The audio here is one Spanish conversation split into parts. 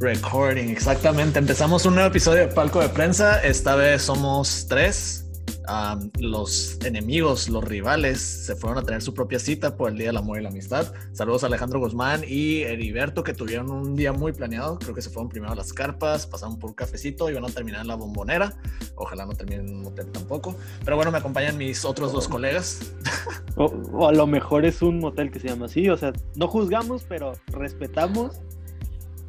Recording, exactamente. Empezamos un nuevo episodio de Palco de Prensa. Esta vez somos tres. los enemigos, los rivales, se fueron a tener su propia cita por el Día del Amor y la Amistad. Saludos a Alejandro Guzmán y Heriberto, que tuvieron un día muy planeado. Creo que se fueron primero a las carpas, pasaron por un cafecito y van a terminar en la bombonera. Ojalá no terminen en un motel tampoco. Pero bueno, me acompañan mis otros dos colegas. o a lo mejor es un motel que se llama así. O sea, no juzgamos, pero respetamos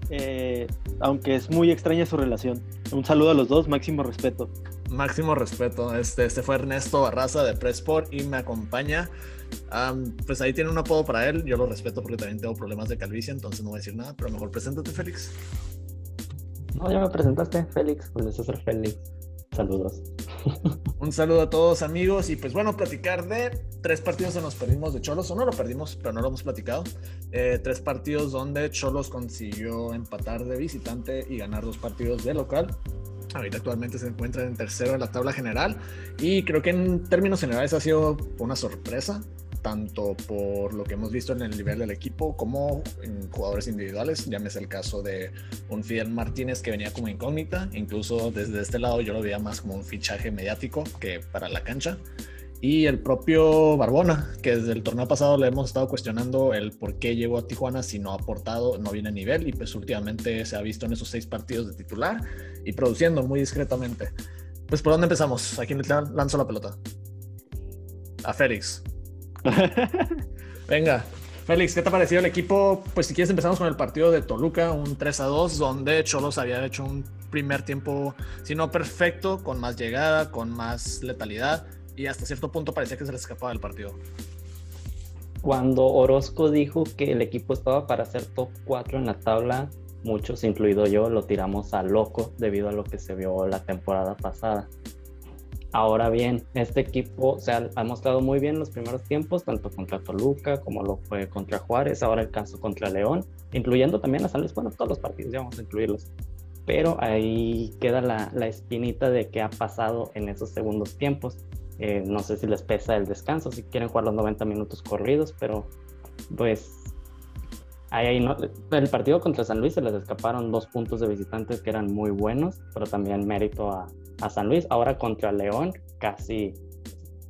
eh, aunque es muy extraña su relación. Un saludo a los dos, máximo respeto. Máximo respeto. Este, este fue Ernesto Barraza de Pressport y me acompaña. pues ahí tiene un apodo para él. Yo lo respeto porque también tengo problemas de calvicie, entonces no voy a decir nada. Pero mejor preséntate, Félix. No, ya me presentaste, Félix. Pues eso es Félix. Saludos. Un saludo a todos amigos y pues bueno, platicar de tres partidos que nos perdimos de Cholos, o no lo perdimos, pero no lo hemos platicado. Eh, tres partidos donde Cholos consiguió empatar de visitante y ganar dos partidos de local. Ahorita actualmente se encuentra en tercero en la tabla general y creo que en términos generales ha sido una sorpresa tanto por lo que hemos visto en el nivel del equipo como en jugadores individuales. Llámese el caso de un Fidel Martínez que venía como incógnita, incluso desde este lado yo lo veía más como un fichaje mediático que para la cancha. Y el propio Barbona, que desde el torneo pasado le hemos estado cuestionando el por qué llegó a Tijuana si no ha aportado, no viene a nivel y pues últimamente se ha visto en esos seis partidos de titular y produciendo muy discretamente. Pues por dónde empezamos? ¿A quién le lanzo la pelota? A Félix. Venga, Félix, ¿qué te ha parecido el equipo? Pues si quieres empezamos con el partido de Toluca, un 3 a 2, donde Cholos había hecho un primer tiempo, si no perfecto, con más llegada, con más letalidad, y hasta cierto punto parecía que se le escapaba del partido. Cuando Orozco dijo que el equipo estaba para ser top 4 en la tabla, muchos, incluido yo, lo tiramos a loco debido a lo que se vio la temporada pasada. Ahora bien, este equipo se ha, mostrado muy bien en los primeros tiempos, tanto contra Toluca como lo fue contra Juárez, ahora el caso contra León, incluyendo también a San Luis, bueno, todos los partidos ya vamos a incluirlos. Pero ahí queda la, la espinita de qué ha pasado en esos segundos tiempos. Eh, no sé si les pesa el descanso, si quieren jugar los 90 minutos corridos, pero pues ahí, no, el partido contra San Luis se les escaparon dos puntos de visitantes que eran muy buenos, pero también mérito a, a San Luis. Ahora contra León casi,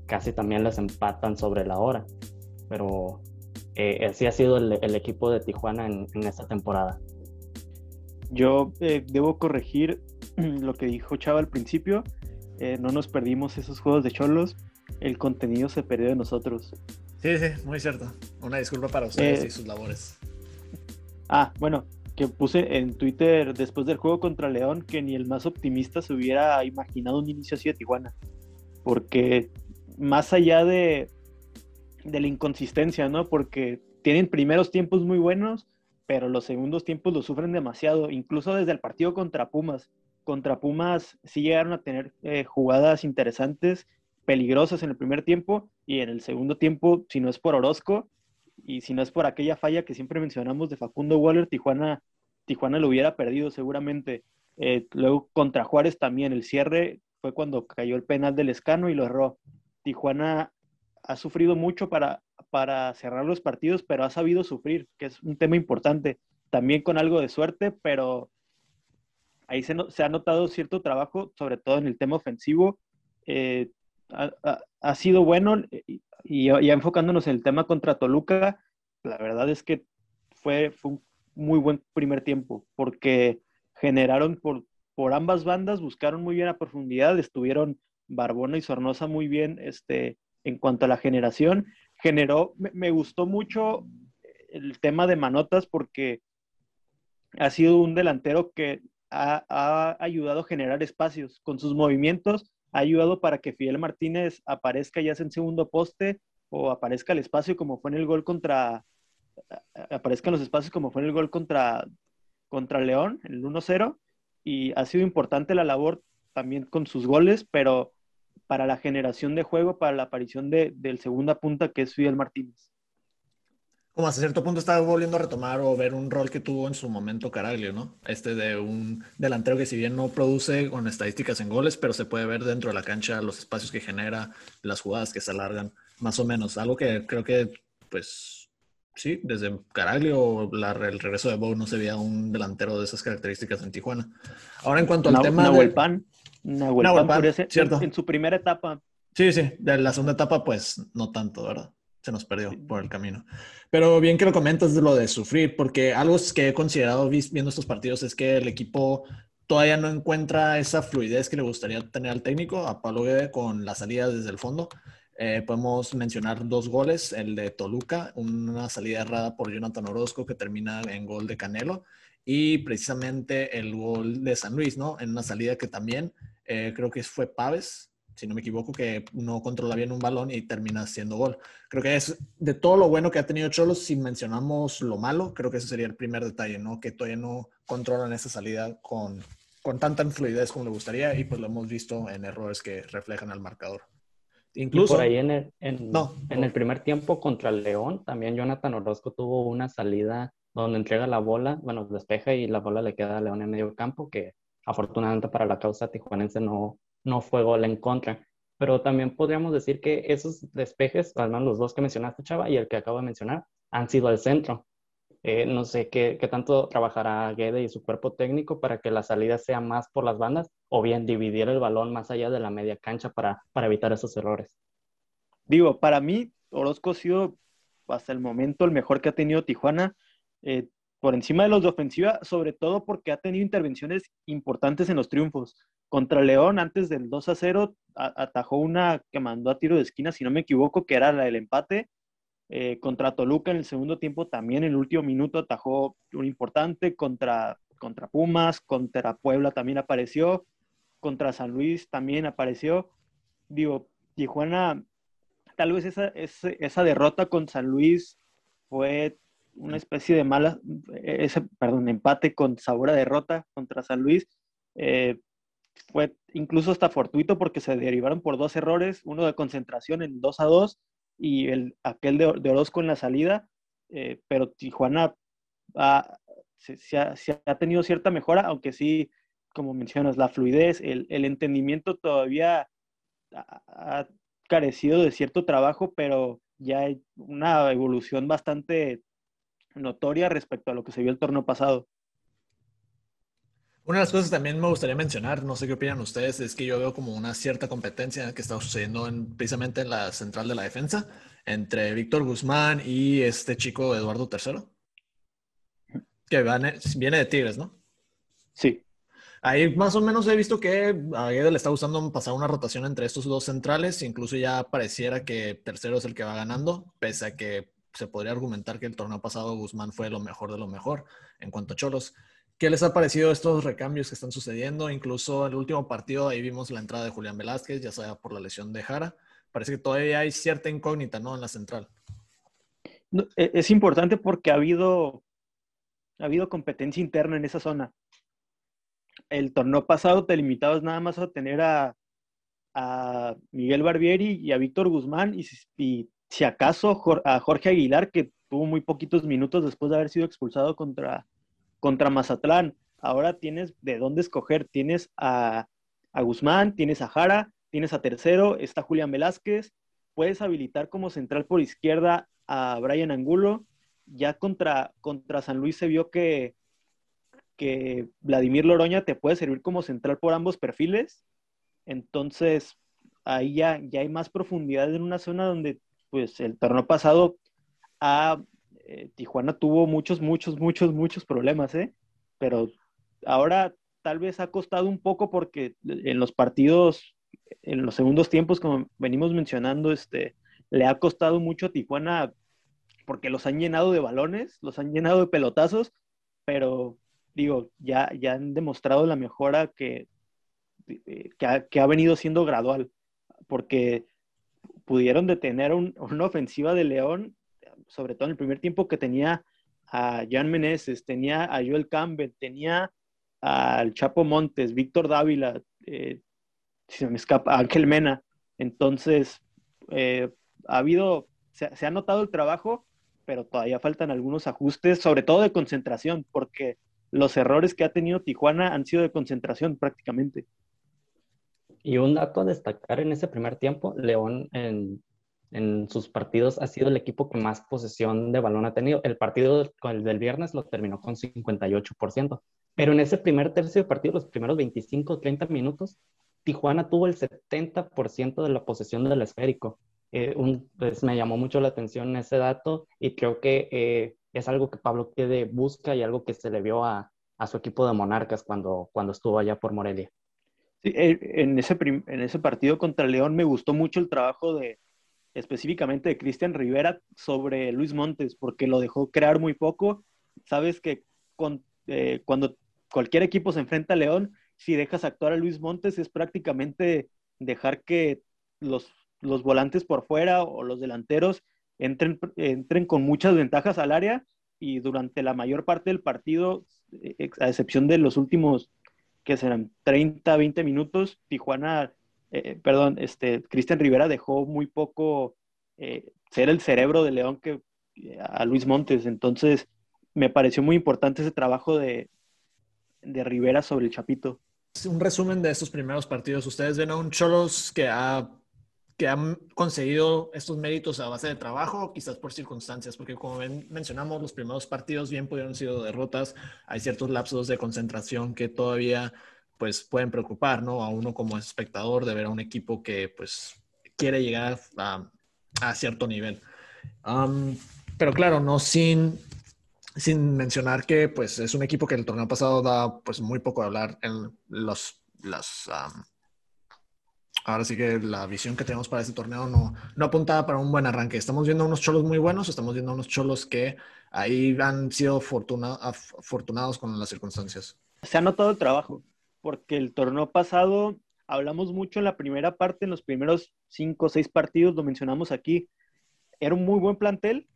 casi también les empatan sobre la hora. Pero eh, así ha sido el, equipo de Tijuana en, esta temporada. Yo eh, debo corregir lo que dijo Chava al principio. Eh, no nos perdimos esos juegos de cholos. El contenido se perdió de nosotros. Sí, sí, muy cierto. Una disculpa para ustedes y sus labores. Ah, bueno, que puse en Twitter después del juego contra León que ni el más optimista se hubiera imaginado un inicio así de Tijuana. Porque más allá de, de la inconsistencia, ¿no? Porque tienen primeros tiempos muy buenos, pero los segundos tiempos los sufren demasiado. Incluso desde el partido contra Pumas. Contra Pumas sí llegaron a tener eh, jugadas interesantes, peligrosas en el primer tiempo, y en el segundo tiempo, si no es por Orozco, y si no es por aquella falla que siempre mencionamos de Facundo Waller, Tijuana, Tijuana lo hubiera perdido seguramente. Eh, luego contra Juárez también, el cierre fue cuando cayó el penal del escano y lo erró. Tijuana ha sufrido mucho para, para cerrar los partidos, pero ha sabido sufrir, que es un tema importante. También con algo de suerte, pero ahí se, se ha notado cierto trabajo, sobre todo en el tema ofensivo. Eh, ha, sido bueno y ya enfocándonos en el tema contra Toluca, la verdad es que fue, un muy buen primer tiempo, porque generaron por, por ambas bandas, buscaron muy bien a profundidad, estuvieron Barbona y Sornosa muy bien este, en cuanto a la generación. Generó, me, gustó mucho el tema de Manotas porque ha sido un delantero que ha, ha, ayudado a generar espacios con sus movimientos ha ayudado para que Fidel Martínez aparezca ya sea en segundo poste o aparezca el espacio como fue en el gol contra aparezca en los espacios como fue en el gol contra contra León, el 1-0 y ha sido importante la labor también con sus goles, pero para la generación de juego, para la aparición de, del segunda punta que es Fidel Martínez como hasta cierto punto está volviendo a retomar o ver un rol que tuvo en su momento Caraglio, ¿no? Este de un delantero que si bien no produce con estadísticas en goles, pero se puede ver dentro de la cancha los espacios que genera, las jugadas que se alargan, más o menos. Algo que creo que, pues, sí, desde Caraglio la, el regreso de Bow no se veía un delantero de esas características en Tijuana. Ahora en cuanto al tema Nahuel Pan, Nahuel Pan, cierto. En, su primera etapa. Sí, sí, de la segunda etapa pues no tanto, ¿verdad? Se nos perdió por el camino. Pero bien que lo comentas de lo de sufrir, porque algo que he considerado viendo estos partidos es que el equipo todavía no encuentra esa fluidez que le gustaría tener al técnico, a Pablo Guede, con la salida desde el fondo. Eh, podemos mencionar dos goles, el de Toluca, una salida errada por Jonathan Orozco que termina en gol de Canelo y precisamente el gol de San Luis, ¿no? En una salida que también eh, creo que fue Paves, si no me equivoco, que no controla bien un balón y termina siendo gol. Creo que es de todo lo bueno que ha tenido Cholos, si mencionamos lo malo, creo que ese sería el primer detalle, ¿no? Que todavía no controlan esa salida con, con tanta fluidez como le gustaría y pues lo hemos visto en errores que reflejan al marcador. Incluso. por ahí en el, en, en el primer tiempo contra León, también Jonathan Orozco tuvo una salida donde entrega la bola, bueno, despeja y la bola le queda a León en medio campo, que afortunadamente para la causa tijuanense no, no fue gol en contra. Pero también podríamos decir que esos despejes, al menos los dos que mencionaste, Chava, y el que acabo de mencionar, han sido al centro. Eh, no sé qué, qué, tanto trabajará Guede y su cuerpo técnico para que la salida sea más por las bandas o bien dividir el balón más allá de la media cancha para, para evitar esos errores. Digo, para mí, Orozco ha sido hasta el momento el mejor que ha tenido Tijuana, eh, por encima de los de ofensiva, sobre todo porque ha tenido intervenciones importantes en los triunfos. Contra León, antes del 2 a 0, atajó una que mandó a tiro de esquina, si no me equivoco, que era la del empate eh, contra Toluca en el segundo tiempo también en el último minuto atajó un importante. Contra, contra Pumas, contra Puebla también apareció. Contra San Luis también apareció. Digo, Tijuana, tal vez esa, esa, derrota con San Luis fue una especie de mala, ese, perdón, empate con sabor a derrota contra San Luis. Eh, fue incluso hasta fortuito porque se derivaron por dos errores, uno de concentración en 2 a 2 y el, aquel de, Orozco en la salida, eh, pero Tijuana ha, se, ha, tenido cierta mejora, aunque sí, como mencionas, la fluidez, el, entendimiento todavía ha, carecido de cierto trabajo, pero ya hay una evolución bastante notoria respecto a lo que se vio el torneo pasado. Una de las cosas que también me gustaría mencionar, no sé qué opinan ustedes, es que yo veo como una cierta competencia que está sucediendo en, precisamente en la central de la defensa entre Víctor Guzmán y este chico Eduardo III, que viene de Tigres, ¿no? Sí. Ahí más o menos he visto que a Guede le está gustando pasar una rotación entre estos dos centrales, incluso ya pareciera que tercero es el que va ganando, pese a que se podría argumentar que el torneo pasado Guzmán fue lo mejor de lo mejor en cuanto a Cholos. ¿Qué les ha parecido estos recambios que están sucediendo? Incluso el último partido ahí vimos la entrada de Julián Velázquez, ya sea por la lesión de Jara. Parece que todavía hay cierta incógnita, ¿no? En la central. E, es importante porque ha habido, ha habido competencia interna en esa zona. El torneo pasado te limitabas nada más a tener a, a Miguel Barbieri y a Víctor Guzmán y si acaso a Jorge Aguilar, que tuvo muy poquitos minutos después de haber sido expulsado contra, contra Mazatlán. Ahora tienes de dónde escoger. Tienes a, Guzmán, tienes a Jara, tienes a Tercero, está Julián Velázquez. Puedes habilitar como central por izquierda a Brian Angulo. Ya contra, contra San Luis se vio que, que Vladimir Loroña te puede servir como central por ambos perfiles. Entonces, ahí ya, ya hay más profundidad en una zona donde, pues, el torneo pasado ha eh, Tijuana tuvo muchos, muchos, muchos, muchos problemas, ¿eh? Pero ahora tal vez ha costado un poco porque en los partidos, en los segundos tiempos, como venimos mencionando, este, le ha costado mucho a Tijuana porque los han llenado de balones, los han llenado de pelotazos, pero digo, ya, ya han demostrado la mejora que, eh, que, ha, venido siendo gradual, porque pudieron detener una ofensiva de León sobre todo en el primer tiempo, que tenía a Jan Meneses, tenía a Joel Campbell, tenía al Chapo Montes, Víctor Dávila, eh, si se me escapa, Ángel Mena. Entonces, eh, ha habido, se, se, ha notado el trabajo, pero todavía faltan algunos ajustes, sobre todo de concentración, porque los errores que ha tenido Tijuana han sido de concentración prácticamente. Y un dato a destacar en ese primer tiempo, León en en sus partidos ha sido el equipo que más posesión de balón ha tenido. El partido el del viernes lo terminó con 58%, pero en ese primer tercio de partido, los primeros 25 o 30 minutos, Tijuana tuvo el 70% de la posesión del esférico. Eh, pues me llamó mucho la atención ese dato y creo que eh, es algo que Pablo Quede busca y algo que se le vio a, a su equipo de Monarcas cuando, cuando estuvo allá por Morelia. Eh, en, ese partido contra León me gustó mucho el trabajo de específicamente de Cristian Rivera sobre Luis Montes, porque lo dejó crear muy poco. Sabes que con, cuando cualquier equipo se enfrenta a León, si dejas actuar a Luis Montes es prácticamente dejar que los los volantes por fuera o los delanteros entren, entren con muchas ventajas al área y durante la mayor parte del partido, eh, a excepción de los últimos, que serán 30, 20 minutos, Tijuana, eh, perdón, este, Cristian Rivera dejó muy poco eh, ser el cerebro de León que a Luis Montes. Entonces, me pareció muy importante ese trabajo de, de Rivera sobre el Chapito. Un resumen de estos primeros partidos. Ustedes ven a un Cholos que ha que han conseguido estos méritos a base de trabajo, quizás por circunstancias, porque como mencionamos, los primeros partidos bien pudieron sido derrotas, hay ciertos lapsos de concentración que todavía pues pueden preocupar, ¿no? A uno como espectador de ver a un equipo que pues quiere llegar a, a cierto nivel. pero claro, no sin, sin mencionar que pues es un equipo que el torneo pasado da pues muy poco a hablar en los, las ahora sí que la visión que tenemos para este torneo no, no apuntaba para un buen arranque. Estamos viendo unos cholos muy buenos, estamos viendo unos cholos que ahí han sido afortunados con las circunstancias. Se ha notado el trabajo, porque el torneo pasado hablamos mucho en la primera parte, en los primeros cinco o seis partidos, lo mencionamos aquí. Era un muy buen plantel,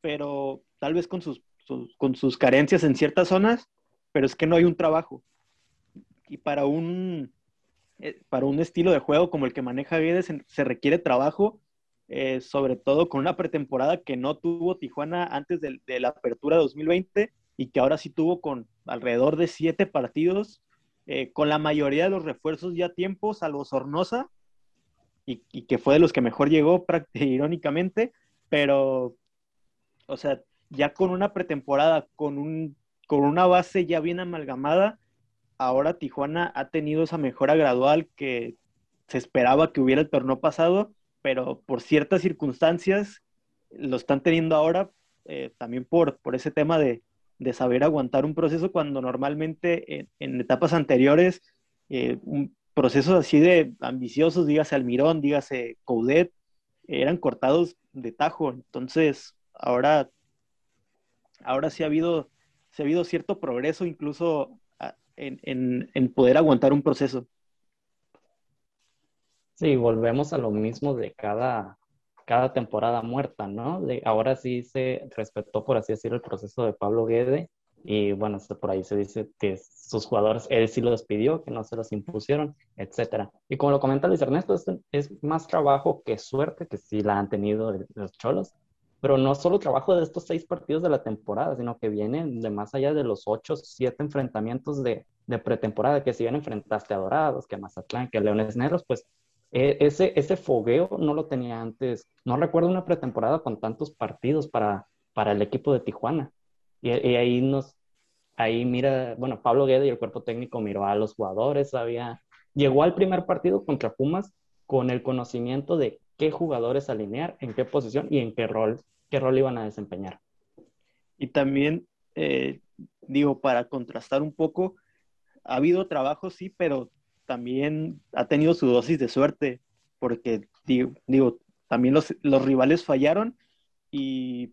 pero tal vez con sus, con sus carencias en ciertas zonas, pero es que no hay un trabajo. Y para un eh, para un estilo de juego como el que maneja Guedes se requiere trabajo, eh, sobre todo con una pretemporada que no tuvo Tijuana antes de, la apertura 2020 y que ahora sí tuvo con alrededor de siete partidos, eh, con la mayoría de los refuerzos ya a tiempo, salvo Sornosa, y, y, que fue de los que mejor llegó, irónicamente, pero, o sea, ya con una pretemporada, con, un, con una base ya bien amalgamada, ahora Tijuana ha tenido esa mejora gradual que se esperaba que hubiera el torneo pasado, pero por ciertas circunstancias lo están teniendo ahora, eh, también por, por ese tema de, saber aguantar un proceso cuando normalmente en, etapas anteriores, eh, procesos así de ambiciosos, dígase Almirón, dígase Coudet, eran cortados de tajo. Entonces, ahora, ahora sí ha habido, ha habido cierto progreso, incluso en, poder aguantar un proceso. Sí, volvemos a lo mismo de cada, cada temporada muerta, ¿no? De, ahora sí se respetó, por así decirlo, el proceso de Pablo Guede y bueno, por ahí se dice que sus jugadores, él sí los pidió, que no se los impusieron, etcétera. Y como lo comenta Luis Ernesto, es, es más trabajo que suerte que sí la han tenido los cholos, pero no solo trabajo de estos seis partidos de la temporada, sino que vienen de más allá de los ocho, siete enfrentamientos de, pretemporada, que si bien enfrentaste a Dorados, que a Mazatlán, que a Leones Negros, pues e, ese, ese fogueo no lo tenía antes. No recuerdo una pretemporada con tantos partidos para, para el equipo de Tijuana. Y, ahí nos, ahí mira, bueno, Pablo Guede y el cuerpo técnico miró a los jugadores, había, llegó al primer partido contra Pumas con el conocimiento de qué jugadores alinear, en qué posición y en qué rol qué rol iban a desempeñar. Y también, eh, digo, para contrastar un poco, ha habido trabajo, sí, pero también ha tenido su dosis de suerte, porque, digo, también los, rivales fallaron y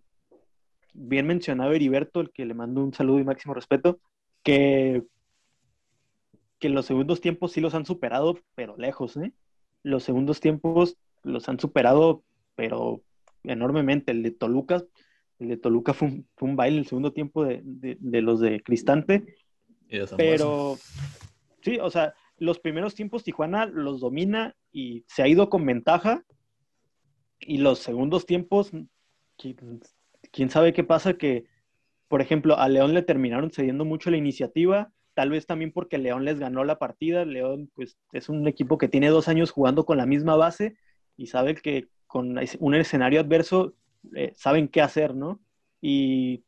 bien mencionado Heriberto, el que le mando un saludo y máximo respeto, que, que los segundos tiempos sí los han superado, pero lejos, ¿eh? Los segundos tiempos los han superado, pero enormemente. El de Toluca, el de Toluca fue un, fue un baile el segundo tiempo de, de, los de Cristante. pero sí, o sea, los primeros tiempos Tijuana los domina y se ha ido con ventaja. Y los segundos tiempos, quién, sabe qué pasa que, por ejemplo, a León le terminaron cediendo mucho la iniciativa, tal vez también porque León les ganó la partida. León, pues, es un equipo que tiene dos años jugando con la misma base y sabe que con un escenario adverso eh, saben qué hacer, ¿no? Y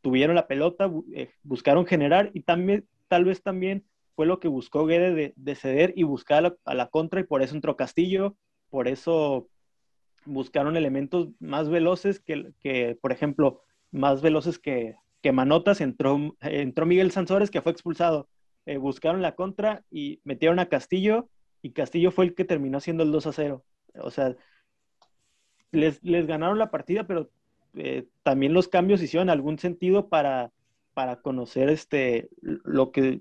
tuvieron la pelota, eh, buscaron generar y también, tal vez también fue lo que buscó Guede de, ceder y buscar a la, contra y por eso entró Castillo, por eso buscaron elementos más veloces que, que por ejemplo, más veloces que, que Manotas, entró, entró Miguel Sansores que fue expulsado. Eh, buscaron la contra y metieron a Castillo y Castillo fue el que terminó haciendo el 2 a 0. O sea, les, les ganaron la partida, pero eh, también los cambios hicieron algún sentido para, para conocer este, lo que,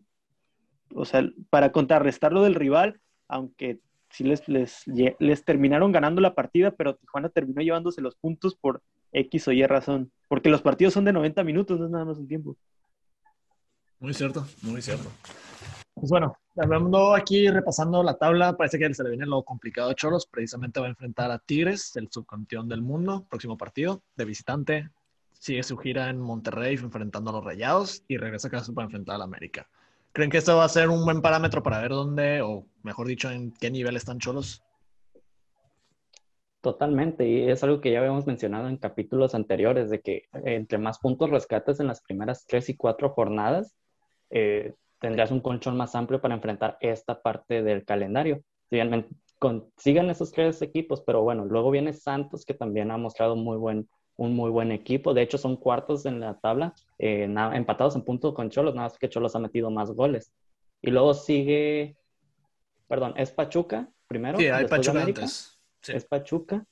o sea, para contrarrestar lo del rival, aunque sí les, les, les terminaron ganando la partida, pero Tijuana terminó llevándose los puntos por X o Y razón, porque los partidos son de 90 minutos, no es nada más un tiempo. Muy cierto, muy cierto. Pues bueno, hablando aquí, repasando la tabla, parece que se le viene lo complicado de Choros. Precisamente va a enfrentar a Tigres, el subcampeón del mundo, próximo partido de visitante. Sigue su gira en Monterrey enfrentando a los Rayados y regresa a casa para enfrentar a la América. ¿Creen que esto va a ser un buen parámetro para ver dónde, o mejor dicho, en qué nivel están Cholos? Totalmente, y es algo que ya habíamos mencionado en capítulos anteriores, de que entre más puntos rescates en las primeras tres y cuatro jornadas, eh, tendrías un colchón más amplio para enfrentar esta parte del calendario. Bien consigan esos tres equipos, pero bueno, luego viene Santos, que también ha mostrado muy buen, un muy buen equipo. De hecho, son cuartos en la tabla, eh, empatados en punto con Cholos, nada más que Cholos ha metido más goles. Y luego sigue, perdón, es Pachuca primero. Sí, hay Pachuca antes. Es Pachuca,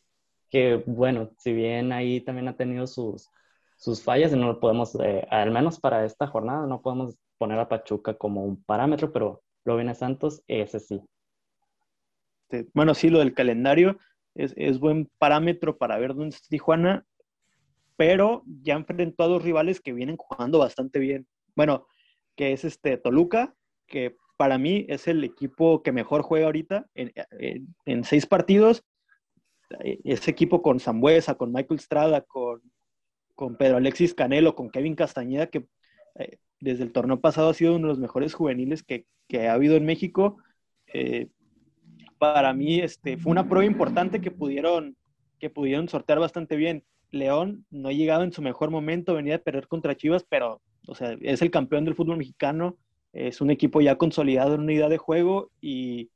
que bueno, si bien ahí también ha tenido sus, sus fallas y no lo podemos, eh, al menos para esta jornada, no podemos poner a Pachuca como un parámetro, pero lo viene Santos, ese sí. Bueno, sí, lo del calendario es, buen parámetro para ver dónde está Tijuana, pero ya enfrentó a dos rivales que vienen jugando bastante bien. Bueno, que es este Toluca, que para mí es el equipo que mejor juega ahorita en, seis partidos. Ese equipo con Zambuesa, con Michael Strada, con, con Pedro Alexis Canelo, con Kevin Castañeda, que eh, desde el torneo pasado ha sido uno de los mejores juveniles que, ha habido en México. Eh, para mí este, fue una prueba importante que pudieron, que pudieron sortear bastante bien. León no ha llegado en su mejor momento, venía de perder contra Chivas, pero o sea, es el campeón del fútbol mexicano, es un equipo ya consolidado en una idea de juego y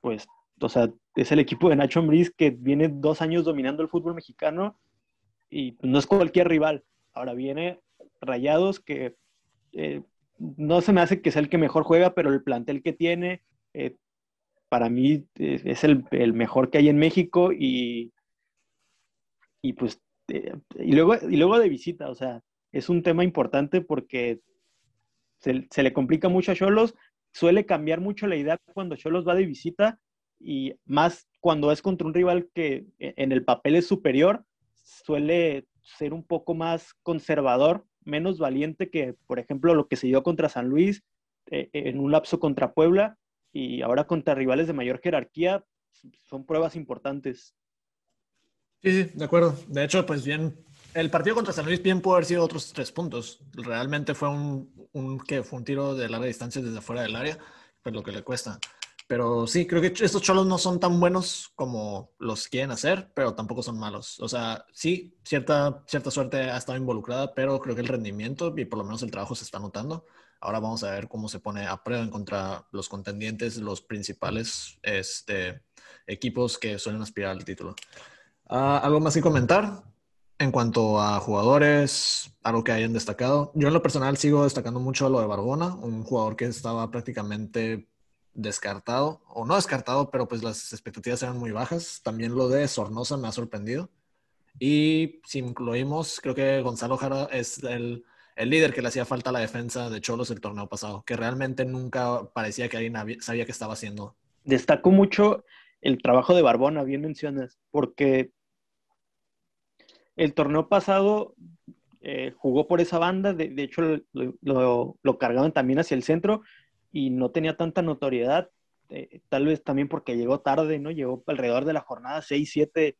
pues, o sea, es el equipo de Nacho Ambriz que viene dos años dominando el fútbol mexicano y no es cualquier rival. Ahora viene Rayados que eh, no se me hace que sea el que mejor juega, pero el plantel que tiene, eh, para mí eh, es el, mejor que hay en México y, y pues, y, luego, y luego de visita, o sea, es un tema importante porque se, le complica mucho a Cholos, suele cambiar mucho la idea cuando Cholos va de visita y más cuando es contra un rival que en el papel es superior, suele ser un poco más conservador menos valiente que, por ejemplo, lo que se dio contra San Luis, eh, en un lapso contra Puebla y ahora contra rivales de mayor jerarquía, son pruebas importantes. Sí, sí, de acuerdo. De hecho, pues bien, el partido contra San Luis bien pudo haber sido otros tres puntos. Realmente fue un, un, que fue un tiro de larga distancia desde fuera del área, pues lo que le cuesta. Pero sí, creo que estos cholos no son tan buenos como los quieren hacer, pero tampoco son malos. O sea, sí, cierta, cierta suerte ha estado involucrada, pero creo que el rendimiento y por lo menos el trabajo se está notando. Ahora vamos a ver cómo se pone a prueba en contra los contendientes, los principales este, equipos que suelen aspirar al título. Ah, ¿Algo más que comentar? En cuanto a jugadores, algo que hayan destacado. Yo en lo personal sigo destacando mucho lo de Barbona, un jugador que estaba prácticamente descartado, o no descartado, pero pues las expectativas eran muy bajas. También lo de Sornosa me ha sorprendido. Y si incluimos, creo que Gonzalo Jara es el, el líder que le hacía falta a la defensa de Cholos el torneo pasado, que realmente nunca parecía que alguien sabía qué estaba haciendo. Destaco mucho el trabajo de Barbona, bien mencionas, porque el torneo pasado eh, jugó por esa banda, de, hecho lo, lo, cargaban también hacia el centro, y no tenía tanta notoriedad, eh, tal vez también porque llegó tarde, ¿no? Llegó alrededor de la jornada 6, 7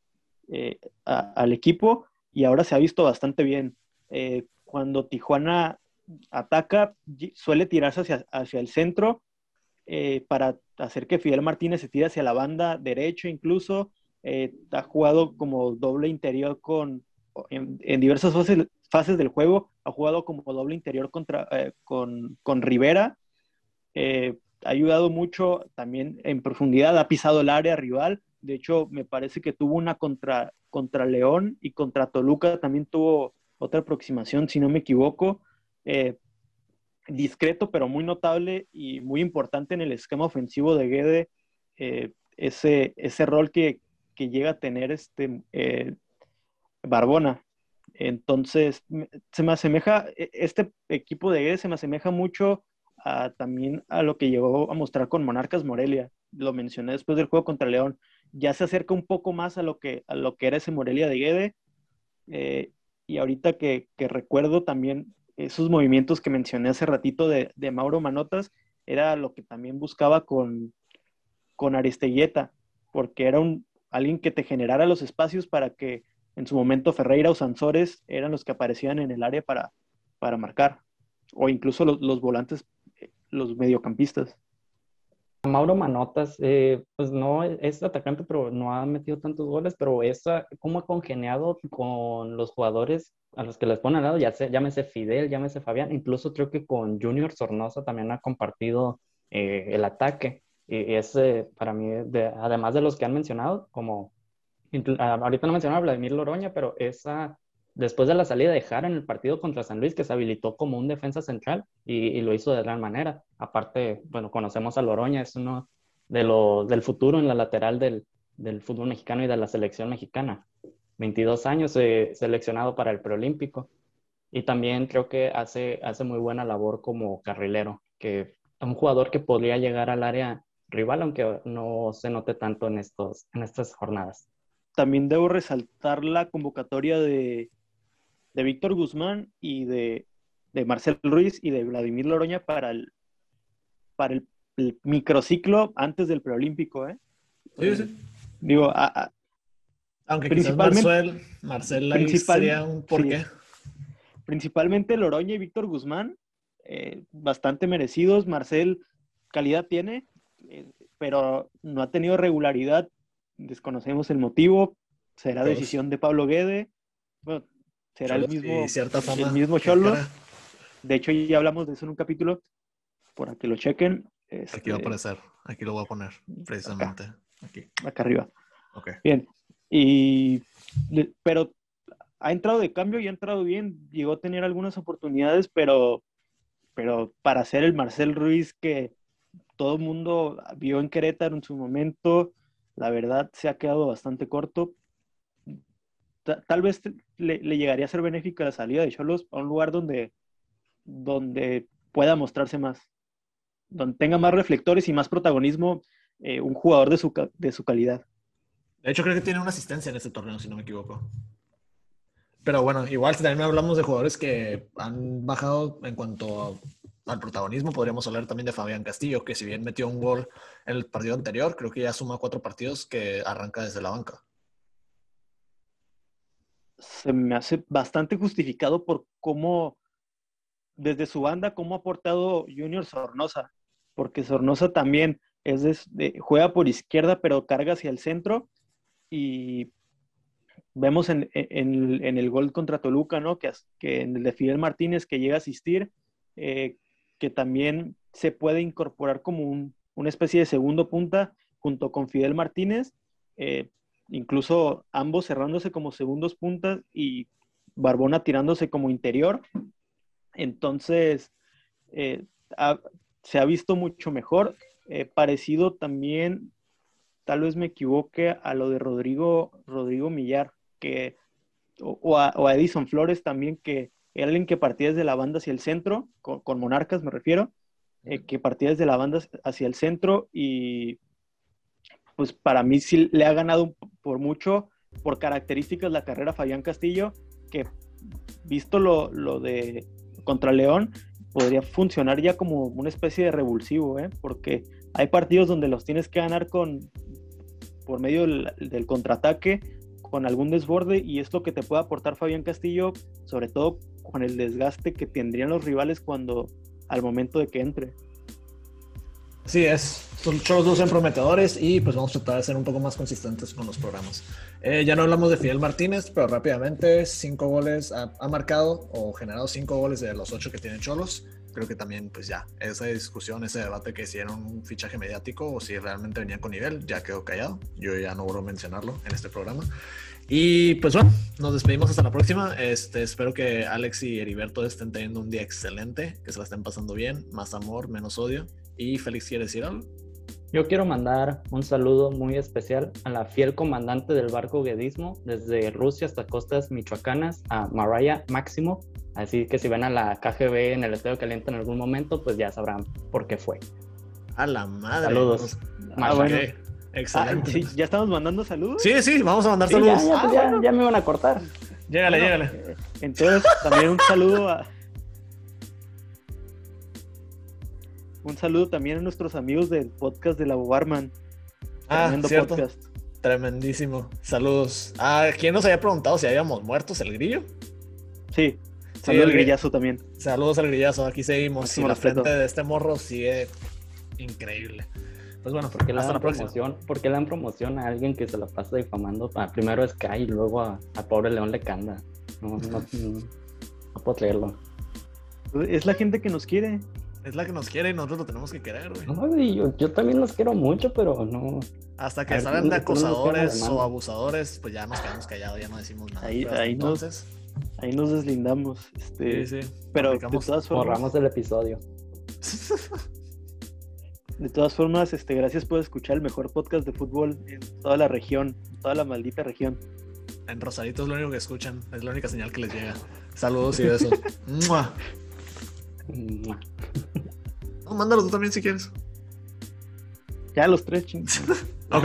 eh, al equipo y ahora se ha visto bastante bien. Eh, cuando Tijuana ataca, suele tirarse hacia, hacia el centro para hacer que Fidel Martínez se tire hacia la banda derecha incluso, eh, ha jugado como doble interior con, en, diversas fases, fases, del juego, ha jugado como doble interior contra, eh, con, con, Rivera, eh, ha ayudado mucho también en profundidad, ha pisado el área rival, de hecho me parece que tuvo una contra, contra León y contra Toluca también tuvo otra aproximación, si no me equivoco, discreto pero muy notable y muy importante en el esquema ofensivo de Guede, ese, ese rol que, que llega a tener este eh, Barbona. Entonces, se me asemeja, e, este equipo de Guedes se me asemeja mucho a, también a lo que llegó a mostrar con Monarcas Morelia. Lo mencioné después del juego contra León. Ya se acerca un poco más a lo que, a lo que era ese Morelia de Guede. Eh, y ahorita que, que, recuerdo también esos movimientos que mencioné hace ratito de, de, Mauro Manotas, era lo que también buscaba con, con Aristeguieta, porque era un, alguien que te generara los espacios para que en su momento Ferreira o Sansores eran los que aparecían en el área para, para marcar, o incluso los, los volantes, los mediocampistas. Mauro Manotas, eh, pues no es atacante, pero no ha metido tantos goles, pero esa, cómo ha congeniado con los jugadores a los que les pone al lado, ya sé, llámese Fidel, llámese Fabián, incluso creo que con Junior Sornosa también ha compartido eh, el ataque. Y es para mí, además de los que han mencionado, como ahorita no mencionaba Vladimir Loroña, pero esa, después de la salida de Jara en el partido contra San Luis, que se habilitó como un defensa central y, lo hizo de gran manera. Aparte, bueno, conocemos a Loroña, es uno de lo, del futuro en la lateral del, del fútbol mexicano y de la selección mexicana. 22 años eh, seleccionado para el preolímpico. Y también creo que hace, hace muy buena labor como carrilero, que un jugador que podría llegar al área rival, aunque no se note tanto en, estos, en estas jornadas. También debo resaltar la convocatoria de, de Víctor Guzmán y de, de, Marcel Ruiz y de Vladimir Loroña para el, para el, microciclo antes del preolímpico. ¿eh? Sí, sí. Digo, aunque principalmente, Marcel, Marcel sería un porqué. Principalmente Loroña y Víctor Guzmán, eh, bastante merecidos. Marcel, calidad tiene, eh, pero no ha tenido regularidad. Desconocemos el motivo. Será decisión de Pablo Guede. Bueno, será el mismo, el mismo Cholo. De hecho, ya hablamos de eso en un capítulo. Por aquí lo chequen. Aquí va a este, aparecer. Aquí lo voy a poner, precisamente. Acá, aquí. acá arriba. Bien. Y, pero ha entrado de cambio y ha entrado bien. Llegó a tener algunas oportunidades, pero, pero para ser el Marcel Ruiz que todo el mundo vio en Querétaro en su momento, la verdad se ha quedado bastante corto. Tal vez le, llegaría a ser benéfica la salida de Cholos a un lugar donde, donde pueda mostrarse más, donde tenga más reflectores y más protagonismo eh, un jugador de su, de su calidad. De hecho, creo que tiene una asistencia en este torneo, si no me equivoco. Pero bueno, igual también hablamos de jugadores que han bajado en cuanto a al protagonismo, podríamos hablar también de Fabián Castillo, que si bien metió un gol en el partido anterior, creo que ya suma cuatro partidos que arranca desde la banca. Se me hace bastante justificado por cómo, desde su banda, cómo ha aportado Junior Sornosa, porque Sornosa también es juega por izquierda, pero carga hacia el centro y vemos en, el gol contra Toluca, ¿no? Que, que en el de Fidel Martínez que llega a asistir, eh, que también se puede incorporar como una especie de segundo punta junto con Fidel Martínez, eh, incluso ambos cerrándose como segundos puntas y Barbona tirándose como interior. Entonces, eh, se ha visto mucho mejor, eh, parecido también, tal vez me equivoque, a lo de Rodrigo, Rodrigo Millar, que, o a Edison Flores también, que era alguien que partía desde la banda hacia el centro, con, Monarcas me refiero, eh, que partía desde la banda hacia el centro y pues para mí sí le ha ganado por mucho, por características, la carrera Fabián Castillo, que visto lo, de contra León, podría funcionar ya como una especie de revulsivo, ¿eh? porque hay partidos donde los tienes que ganar con por medio del contraataque, con algún desborde, y es lo que te puede aportar Fabián Castillo, sobre todo con el desgaste que tendrían los rivales cuando al momento de que entre. Sí, es. Los Cholos lucen prometedores y pues vamos a tratar de ser un poco más consistentes con los programas. Eh, ya no hablamos de Fidel Martínez, pero rápidamente, cinco goles ha, ha, marcado o generado cinco goles de los ocho que tiene Cholos. Creo que también, pues ya, esa discusión, ese debate que hicieron un fichaje mediático o si realmente venía con nivel, ya quedó callado. Yo ya no vuelvo a mencionarlo en este programa. Y pues bueno, nos despedimos hasta la próxima. Este, espero que Alex y Heriberto estén teniendo un día excelente, que se la estén pasando bien, más amor, menos odio. Y Félix, ¿quiere decir algo? Yo quiero mandar un saludo muy especial a la fiel comandante del barco Guedismo desde Rusia hasta costas michoacanas, a Maraya Máximo. Así que si ven a la KGB en el Estadio Caliente en algún momento, pues ya sabrán por qué fue. A la madre. Saludos. Ah, bueno. Excelente. Ah, ¿sí? ¿Ya estamos mandando saludos? Sí, sí, vamos a mandar sí, saludos. Ya, ya, ah, ya, bueno. ya, me van a cortar. Llégale, bueno, llégale. Entonces, también un saludo a. Un saludo también a nuestros amigos del podcast de la Bobarman. Ah, Tremendo cierto. podcast. Tremendísimo. Saludos. Ah, ¿quién nos había preguntado si habíamos muertos el grillo? Sí. Saludos al grillazo también. Saludos al grillazo. Aquí seguimos. Y la respeto. frente de este morro sigue increíble. Pues bueno, porque le hasta dan la próxima. promoción, porque le dan promoción a alguien que se la pasa difamando a, primero a Sky y luego a, a pobre León Lecanda. No, no, no, no puedo creerlo. Es la gente que nos quiere. Es la que nos quiere y nosotros lo tenemos que querer, güey. No, y yo, yo, también los quiero mucho, pero no. Hasta que salgan de nos acosadores o abusadores, pues ya nos quedamos callados, ya no decimos nada. Ahí- ahí nos- entonces, Ahí nos deslindamos. Este, sí, sí. Pero de todas formas, Borramos el episodio. de todas formas, este, gracias por escuchar el mejor podcast de fútbol en toda la región, en toda la maldita región. En Rosarito es lo único que escuchan, es la única señal que les llega. Saludos y besos. No, mándalo tú también si quieres. Ya los tres chingos. Ok.